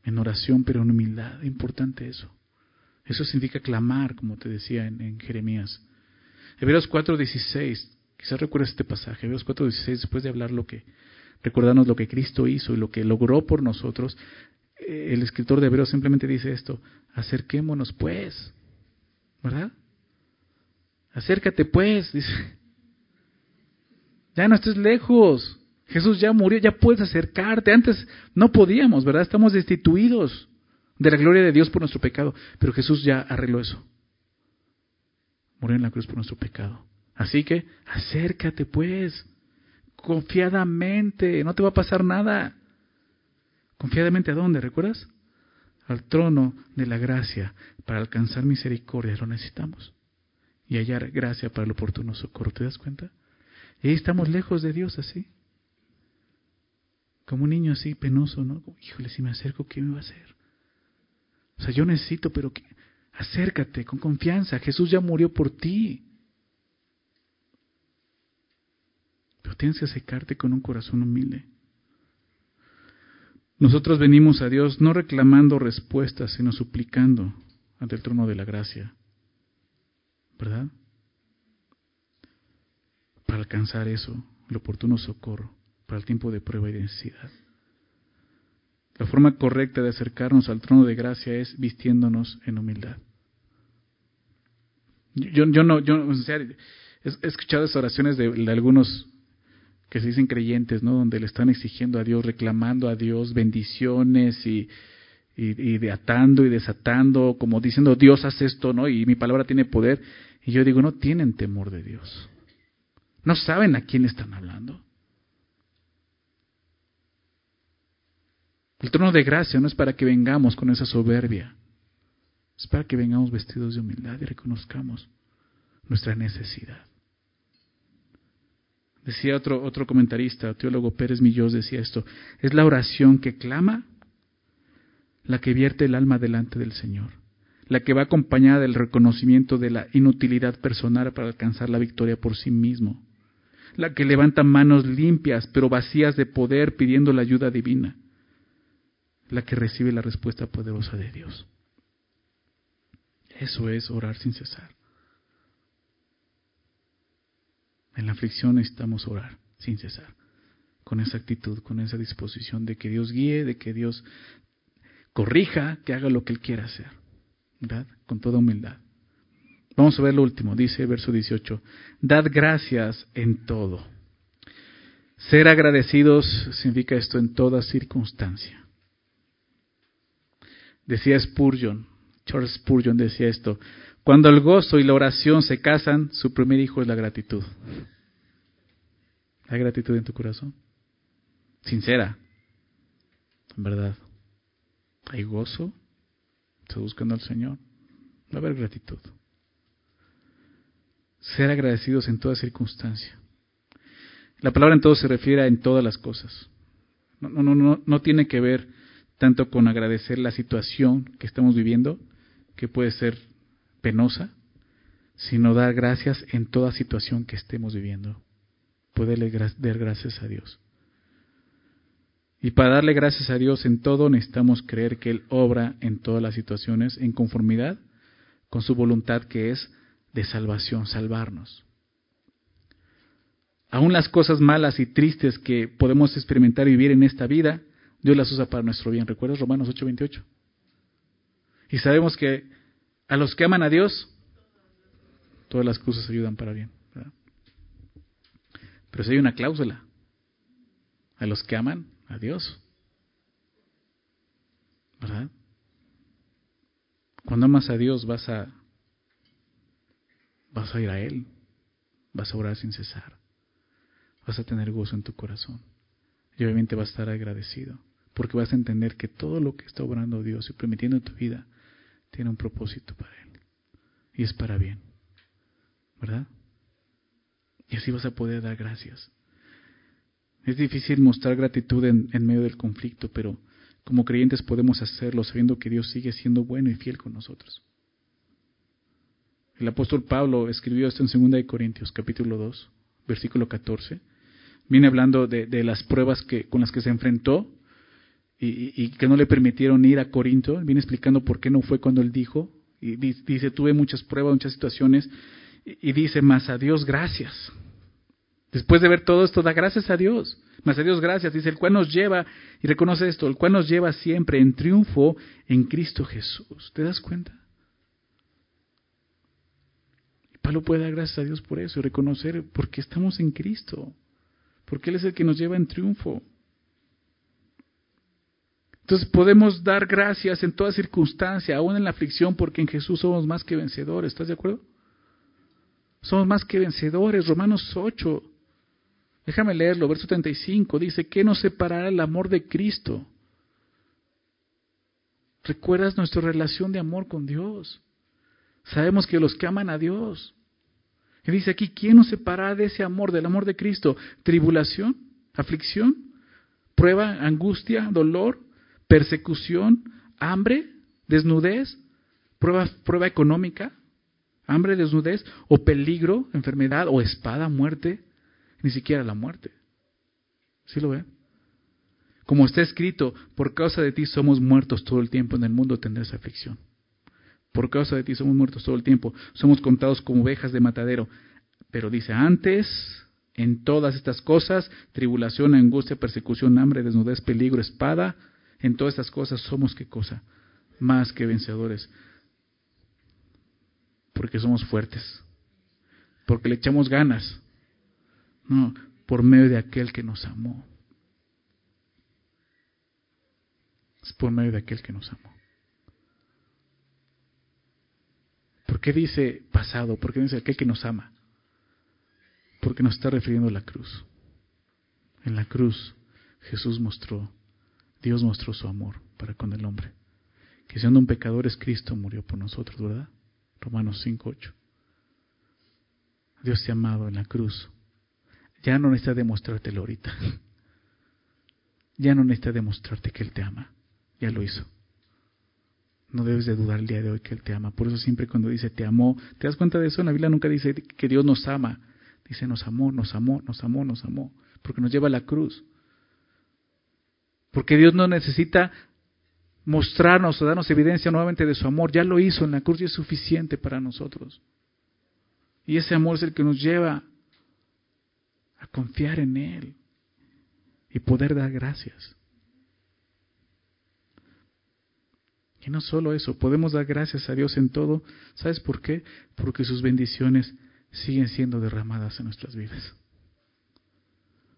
en oración, pero en humildad. Importante eso. Eso significa clamar, como te decía en, en Jeremías. Hebreos 4:16, quizás recuerdes este pasaje, Hebreos 4:16, después de hablar lo que, recordarnos lo que Cristo hizo y lo que logró por nosotros, el escritor de Hebreos simplemente dice esto, acerquémonos pues, ¿verdad? Acércate pues, dice. Ya no estés lejos. Jesús ya murió, ya puedes acercarte. Antes no podíamos, ¿verdad? Estamos destituidos de la gloria de Dios por nuestro pecado. Pero Jesús ya arregló eso. Murió en la cruz por nuestro pecado. Así que acércate pues, confiadamente, no te va a pasar nada. Confiadamente a dónde, ¿recuerdas? Al trono de la gracia. Para alcanzar misericordia lo necesitamos. Y hallar gracia para el oportuno socorro. ¿Te das cuenta? Y ahí estamos lejos de Dios así. Como un niño así penoso, ¿no? Híjole, si me acerco, ¿qué me va a hacer? O sea, yo necesito, pero acércate con confianza. Jesús ya murió por ti. Pero tienes que acercarte con un corazón humilde. Nosotros venimos a Dios no reclamando respuestas, sino suplicando ante el trono de la gracia. ¿Verdad? Para alcanzar eso, el oportuno socorro, para el tiempo de prueba y de necesidad. La forma correcta de acercarnos al trono de gracia es vistiéndonos en humildad. Yo, yo no, yo, o he, escuchado esas oraciones de algunos que se dicen creyentes, ¿no? Donde le están exigiendo a Dios, reclamando a Dios bendiciones y, y, de atando y desatando, como diciendo, Dios hace esto, ¿no? Y mi palabra tiene poder. Y yo digo, no tienen temor de Dios. No saben a quién están hablando. El trono de gracia no es para que vengamos con esa soberbia. Es para que vengamos vestidos de humildad y reconozcamos nuestra necesidad. Decía otro, otro comentarista, teólogo Pérez Millós, decía esto, es la oración que clama la que vierte el alma delante del Señor, la que va acompañada del reconocimiento de la inutilidad personal para alcanzar la victoria por sí mismo, la que levanta manos limpias pero vacías de poder pidiendo la ayuda divina, la que recibe la respuesta poderosa de Dios. Eso es orar sin cesar. En la aflicción necesitamos orar sin cesar, con esa actitud, con esa disposición de que Dios guíe, de que Dios corrija, que haga lo que Él quiera hacer, ¿verdad? Con toda humildad. Vamos a ver lo último, dice verso 18, dad gracias en todo. Ser agradecidos significa esto en toda circunstancia. Decía Spurgeon, Charles Spurgeon decía esto, cuando el gozo y la oración se casan, su primer hijo es la gratitud. ¿Hay gratitud en tu corazón? Sincera, en verdad. ¿Hay gozo? ¿Estás buscando al Señor? Va a haber gratitud. Ser agradecidos en toda circunstancia. La palabra en todo se refiere a en todas las cosas. No, no, no, no tiene que ver tanto con agradecer la situación que estamos viviendo, que puede ser penosa, sino dar gracias en toda situación que estemos viviendo. poderle dar gracias a Dios. Y para darle gracias a Dios en todo necesitamos creer que Él obra en todas las situaciones en conformidad con su voluntad que es de salvación, salvarnos. Aún las cosas malas y tristes que podemos experimentar y vivir en esta vida, Dios las usa para nuestro bien. ¿Recuerdas Romanos 8:28? Y sabemos que a los que aman a Dios, todas las cosas ayudan para bien. Pero si hay una cláusula, a los que aman a Dios, ¿verdad? Cuando amas a Dios vas a vas a ir a Él, vas a orar sin cesar, vas a tener gozo en tu corazón y obviamente vas a estar agradecido porque vas a entender que todo lo que está obrando Dios y permitiendo en tu vida tiene un propósito para Él y es para bien, ¿verdad? Y así vas a poder dar gracias. Es difícil mostrar gratitud en, en medio del conflicto, pero como creyentes podemos hacerlo sabiendo que Dios sigue siendo bueno y fiel con nosotros. El apóstol Pablo escribió esto en 2 Corintios capítulo 2, versículo 14. Viene hablando de, de las pruebas que, con las que se enfrentó y, que no le permitieron ir a Corinto. Viene explicando por qué no fue cuando él dijo. Y dice, tuve muchas pruebas, muchas situaciones. Y, y dice, más a Dios gracias. Después de ver todo esto, da gracias a Dios. Más a Dios gracias. Dice, el cual nos lleva, y reconoce esto, el cual nos lleva siempre en triunfo en Cristo Jesús. ¿Te das cuenta? Pablo puede dar gracias a Dios por eso y reconocer porque estamos en Cristo. Porque Él es el que nos lleva en triunfo. Entonces podemos dar gracias en toda circunstancia, aún en la aflicción, porque en Jesús somos más que vencedores. ¿Estás de acuerdo? Somos más que vencedores. Romanos 8. Déjame leerlo, verso 35. Dice, ¿qué nos separará el amor de Cristo? ¿Recuerdas nuestra relación de amor con Dios? Sabemos que los que aman a Dios. Y dice aquí, ¿quién nos separará de ese amor, del amor de Cristo? ¿Tribulación? ¿Aflicción? ¿Prueba? ¿Angustia? ¿Dolor? ¿Persecución? ¿Hambre? ¿Desnudez? ¿Prueba, prueba económica? ¿Hambre? ¿Desnudez? ¿O peligro? ¿Enfermedad? ¿O espada? ¿Muerte? ni siquiera la muerte. ¿Sí lo ven? Como está escrito, por causa de ti somos muertos todo el tiempo, en el mundo tendrás aflicción. Por causa de ti somos muertos todo el tiempo, somos contados como ovejas de matadero. Pero dice, antes, en todas estas cosas, tribulación, angustia, persecución, hambre, desnudez, peligro, espada, en todas estas cosas somos qué cosa? Más que vencedores. Porque somos fuertes. Porque le echamos ganas. No, por medio de aquel que nos amó. Es por medio de aquel que nos amó. ¿Por qué dice pasado? ¿Por qué dice aquel que nos ama? Porque nos está refiriendo a la cruz. En la cruz Jesús mostró, Dios mostró su amor para con el hombre. Que siendo un pecador es Cristo murió por nosotros, ¿verdad? Romanos 5.8. Dios te ha amado en la cruz ya no necesita demostrártelo ahorita. *laughs* Ya no necesita demostrarte que Él te ama. Ya lo hizo. No debes de dudar el día de hoy que Él te ama. Por eso siempre cuando dice te amó, ¿te das cuenta de eso? En la Biblia nunca dice que Dios nos ama. Dice nos amó, nos amó, nos amó, nos amó. Porque nos lleva a la cruz. Porque Dios no necesita mostrarnos o darnos evidencia nuevamente de su amor. Ya lo hizo en la cruz y es suficiente para nosotros. Y ese amor es el que nos lleva a confiar en Él y poder dar gracias. Y no solo eso, podemos dar gracias a Dios en todo. ¿Sabes por qué? Porque sus bendiciones siguen siendo derramadas en nuestras vidas.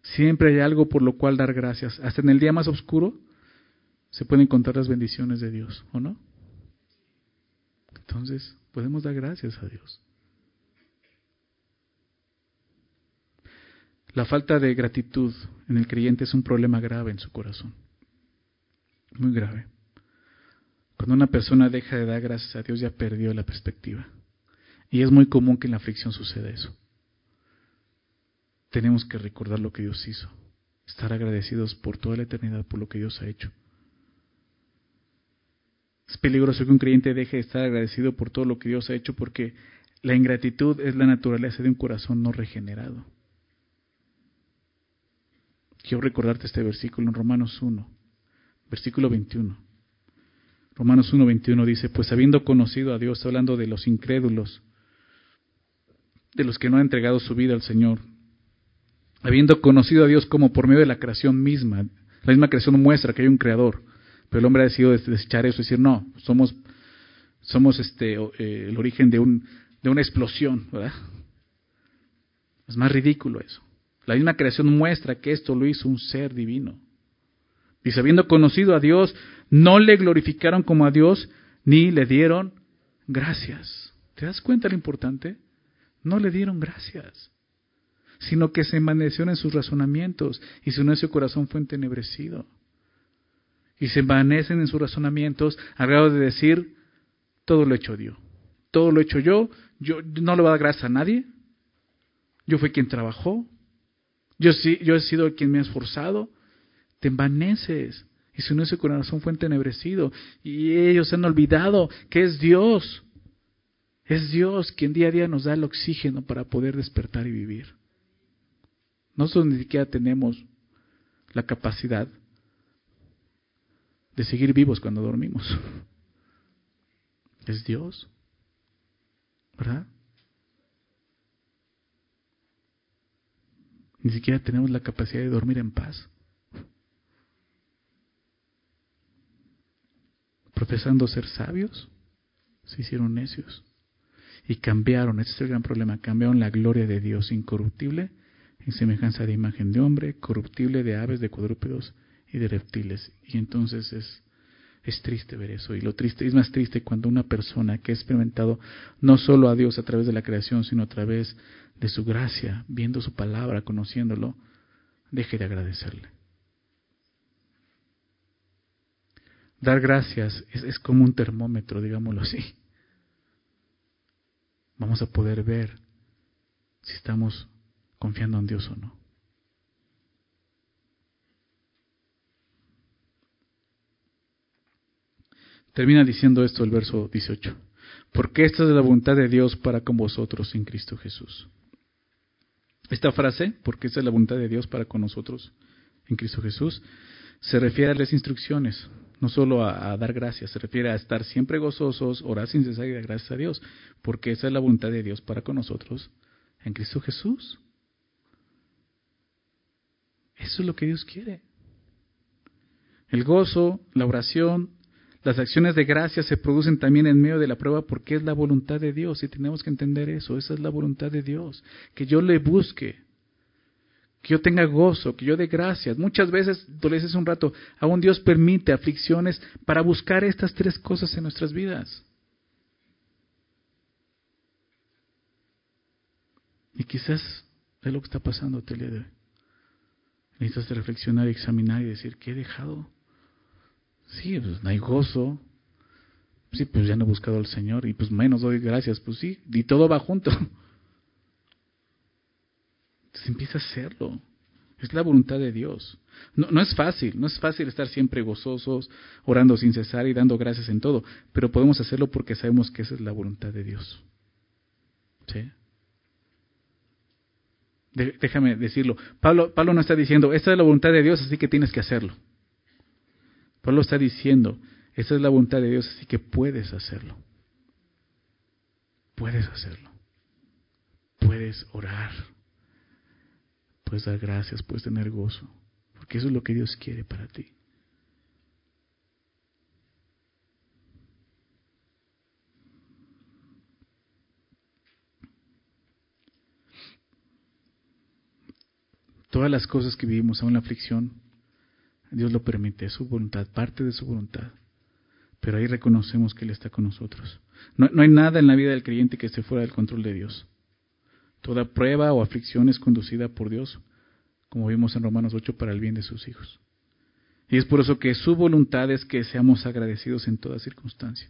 Siempre hay algo por lo cual dar gracias. Hasta en el día más oscuro se pueden encontrar las bendiciones de Dios, ¿o no? Entonces, podemos dar gracias a Dios. La falta de gratitud en el creyente es un problema grave en su corazón. Muy grave. Cuando una persona deja de dar gracias a Dios ya perdió la perspectiva. Y es muy común que en la aflicción suceda eso. Tenemos que recordar lo que Dios hizo. Estar agradecidos por toda la eternidad por lo que Dios ha hecho. Es peligroso que un creyente deje de estar agradecido por todo lo que Dios ha hecho porque la ingratitud es la naturaleza de un corazón no regenerado. Quiero recordarte este versículo en Romanos 1, versículo 21. Romanos 1, 21 dice, pues habiendo conocido a Dios, hablando de los incrédulos, de los que no han entregado su vida al Señor, habiendo conocido a Dios como por medio de la creación misma, la misma creación muestra que hay un creador, pero el hombre ha decidido desechar eso y decir, no, somos, somos este, eh, el origen de, un, de una explosión, ¿verdad? Es más ridículo eso. La misma creación muestra que esto lo hizo un ser divino. Dice, habiendo conocido a Dios, no le glorificaron como a Dios, ni le dieron gracias. ¿Te das cuenta lo importante? No le dieron gracias, sino que se envanecieron en sus razonamientos y su necio corazón fue entenebrecido. Y se envanecen en sus razonamientos al grado de decir, todo lo he hecho Dios, todo lo he hecho yo, yo no le voy a dar gracias a nadie, yo fui quien trabajó, yo, yo he sido quien me ha esforzado, te envaneces y su necio corazón fue entenebrecido. Y ellos han olvidado que es Dios. Es Dios quien día a día nos da el oxígeno para poder despertar y vivir. Nosotros ni siquiera tenemos la capacidad de seguir vivos cuando dormimos. Es Dios. ¿Verdad? Ni siquiera tenemos la capacidad de dormir en paz. Profesando ser sabios, se hicieron necios y cambiaron, este es el gran problema, cambiaron la gloria de Dios incorruptible en semejanza de imagen de hombre, corruptible de aves, de cuadrúpedos y de reptiles. Y entonces es, es triste ver eso. Y lo triste, es más triste cuando una persona que ha experimentado no solo a Dios a través de la creación, sino a través de su gracia, viendo su palabra, conociéndolo, deje de agradecerle. Dar gracias es, es como un termómetro, digámoslo así vamos a poder ver si estamos confiando en Dios o no. Termina diciendo esto el verso 18. Porque esta es la voluntad de Dios para con vosotros en Cristo Jesús. Esta frase, porque esta es la voluntad de Dios para con nosotros en Cristo Jesús, se refiere a las instrucciones, no solo a, dar gracias, se refiere a estar siempre gozosos, orar sin cesar y dar gracias a Dios, porque esa es la voluntad de Dios para con nosotros en Cristo Jesús. Eso es lo que Dios quiere. El gozo, la oración, las acciones de gracia se producen también en medio de la prueba porque es la voluntad de Dios y tenemos que entender eso, esa es la voluntad de Dios, que yo le busque, que yo tenga gozo, que yo dé gracias. Muchas veces, tú le dices un rato, aún Dios permite aflicciones para buscar estas tres cosas en nuestras vidas. Y quizás es lo que está pasando el día. Necesitas reflexionar y examinar y decir, ¿qué he dejado? Sí, pues no hay gozo. Sí, pues ya no he buscado al Señor y pues menos doy gracias. Pues sí, y todo va junto. Entonces empieza a hacerlo. Es la voluntad de Dios. No, no, es fácil, no es fácil estar siempre gozosos, orando sin cesar y dando gracias en todo, pero podemos hacerlo porque sabemos que esa es la voluntad de Dios. ¿Sí? Déjame decirlo. Pablo, Pablo no está diciendo, esta es la voluntad de Dios, así que tienes que hacerlo. Pablo está diciendo, esta es la voluntad de Dios, así que puedes hacerlo. Puedes hacerlo. Puedes orar puedes dar gracias, puedes tener gozo, porque eso es lo que Dios quiere para ti. Todas las cosas que vivimos, aún la aflicción, Dios lo permite, es su voluntad, parte de su voluntad. Pero ahí reconocemos que Él está con nosotros. No, no hay nada en la vida del creyente que esté fuera del control de Dios. Toda prueba o aflicción es conducida por Dios, como vimos en Romanos 8, para el bien de sus hijos. Y es por eso que su voluntad es que seamos agradecidos en toda circunstancia.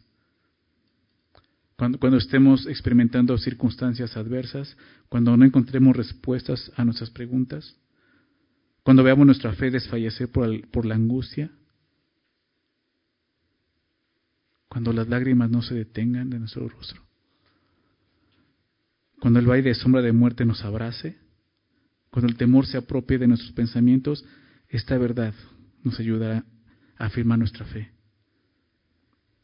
Cuando, cuando, estemos experimentando circunstancias adversas, cuando no encontremos respuestas a nuestras preguntas, cuando veamos nuestra fe desfallecer por, por la angustia, cuando las lágrimas no se detengan de nuestro rostro, cuando el valle de sombra de muerte nos abrace, Cuando el temor se apropie de nuestros pensamientos, esta verdad nos ayudará a afirmar nuestra fe.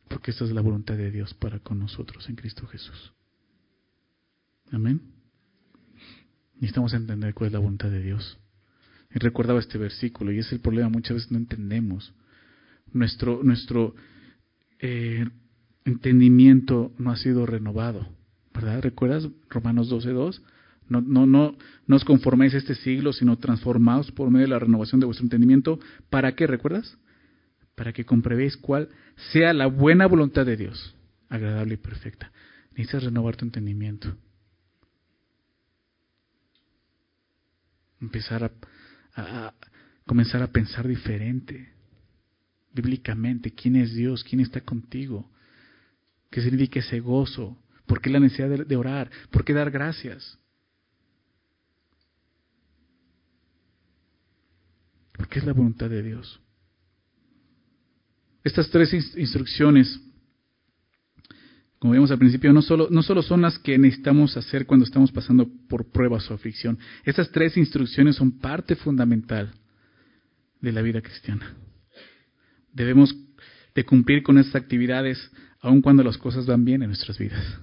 Porque esta es la voluntad de Dios para con nosotros en Cristo Jesús. Amén. Necesitamos entender cuál es la voluntad de Dios. Recordaba este versículo, y es el problema, muchas veces no entendemos. Nuestro, nuestro eh, entendimiento no ha sido renovado. ¿Verdad? ¿Recuerdas Romanos 12.2? No, no, no, no os conforméis a este siglo, sino transformaos por medio de la renovación de vuestro entendimiento. ¿Para qué? ¿Recuerdas? Para que comprobéis cuál sea la buena voluntad de Dios, agradable y perfecta. Necesitas renovar tu entendimiento. Empezar a, a comenzar a pensar diferente, bíblicamente. ¿Quién es Dios? ¿Quién está contigo? ¿Qué significa ese gozo? ¿Por qué la necesidad de, orar? ¿Por qué dar gracias? Porque es la voluntad de Dios. Estas tres instrucciones, como vimos al principio, no solo, no solo son las que necesitamos hacer cuando estamos pasando por pruebas o aflicción. Estas tres instrucciones son parte fundamental de la vida cristiana. Debemos de cumplir con estas actividades aun cuando las cosas van bien en nuestras vidas,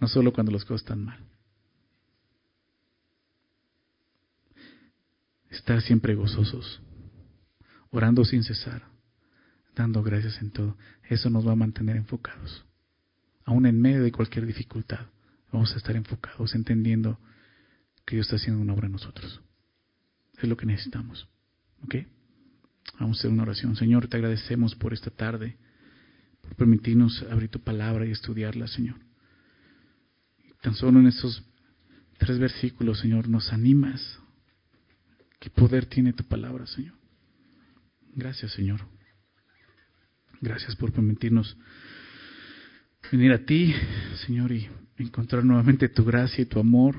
no solo cuando las cosas están mal. Estar siempre gozosos, orando sin cesar, dando gracias en todo, eso nos va a mantener enfocados. Aún en medio de cualquier dificultad, vamos a estar enfocados, entendiendo que Dios está haciendo una obra en nosotros. Es lo que necesitamos. ¿Ok? Vamos a hacer una oración. Señor, te agradecemos por esta tarde por permitirnos abrir tu palabra y estudiarla, Señor. tan solo en estos tres versículos, Señor, nos animas. ¿Qué poder tiene tu palabra, Señor? Gracias, Señor. Gracias por permitirnos venir a ti, Señor, y encontrar nuevamente tu gracia y tu amor,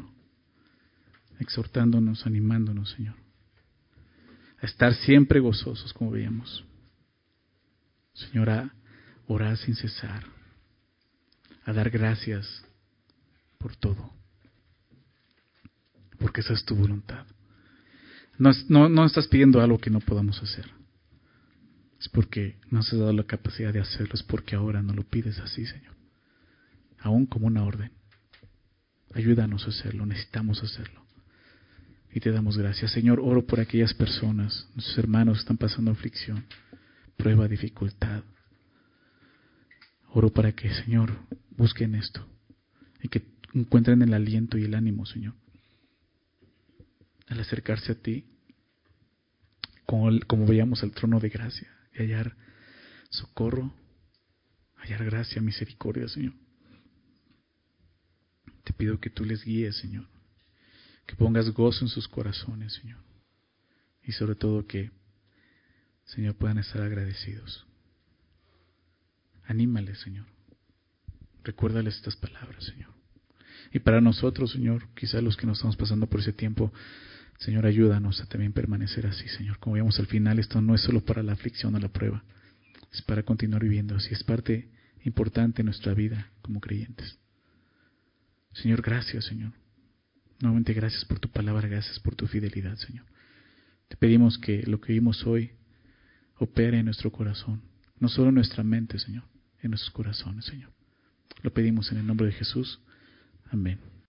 exhortándonos, animándonos, Señor, a estar siempre gozosos, como veíamos. Señora, orar sin cesar, a dar gracias por todo, porque esa es tu voluntad. No, no, no estás pidiendo algo que no podamos hacer. Es porque no has dado la capacidad de hacerlo, es porque ahora no lo pides así, Señor. Aún como una orden. Ayúdanos a hacerlo, necesitamos hacerlo. Y te damos gracias. Señor, oro por aquellas personas, nuestros hermanos están pasando aflicción, prueba, dificultad. Oro para que, Señor, busquen esto y que encuentren el aliento y el ánimo, Señor, al acercarse a ti, como, como veíamos al trono de gracia, y hallar socorro, hallar gracia, misericordia, Señor. Te pido que tú les guíes, Señor, que pongas gozo en sus corazones, Señor, y sobre todo que, Señor, puedan estar agradecidos. Anímales, Señor. Recuérdales estas palabras, Señor. Y para nosotros, Señor, quizá los que nos estamos pasando por ese tiempo, Señor, ayúdanos a también permanecer así, Señor. Como vemos al final, esto no es solo para la aflicción o la prueba, es para continuar viviendo así. Es parte importante de nuestra vida como creyentes. Señor, gracias, Señor. Nuevamente gracias por tu palabra, gracias por tu fidelidad, Señor. Te pedimos que lo que vimos hoy opere en nuestro corazón, no solo en nuestra mente, Señor en nuestros corazones, Señor. Lo pedimos en el nombre de Jesús. Amén.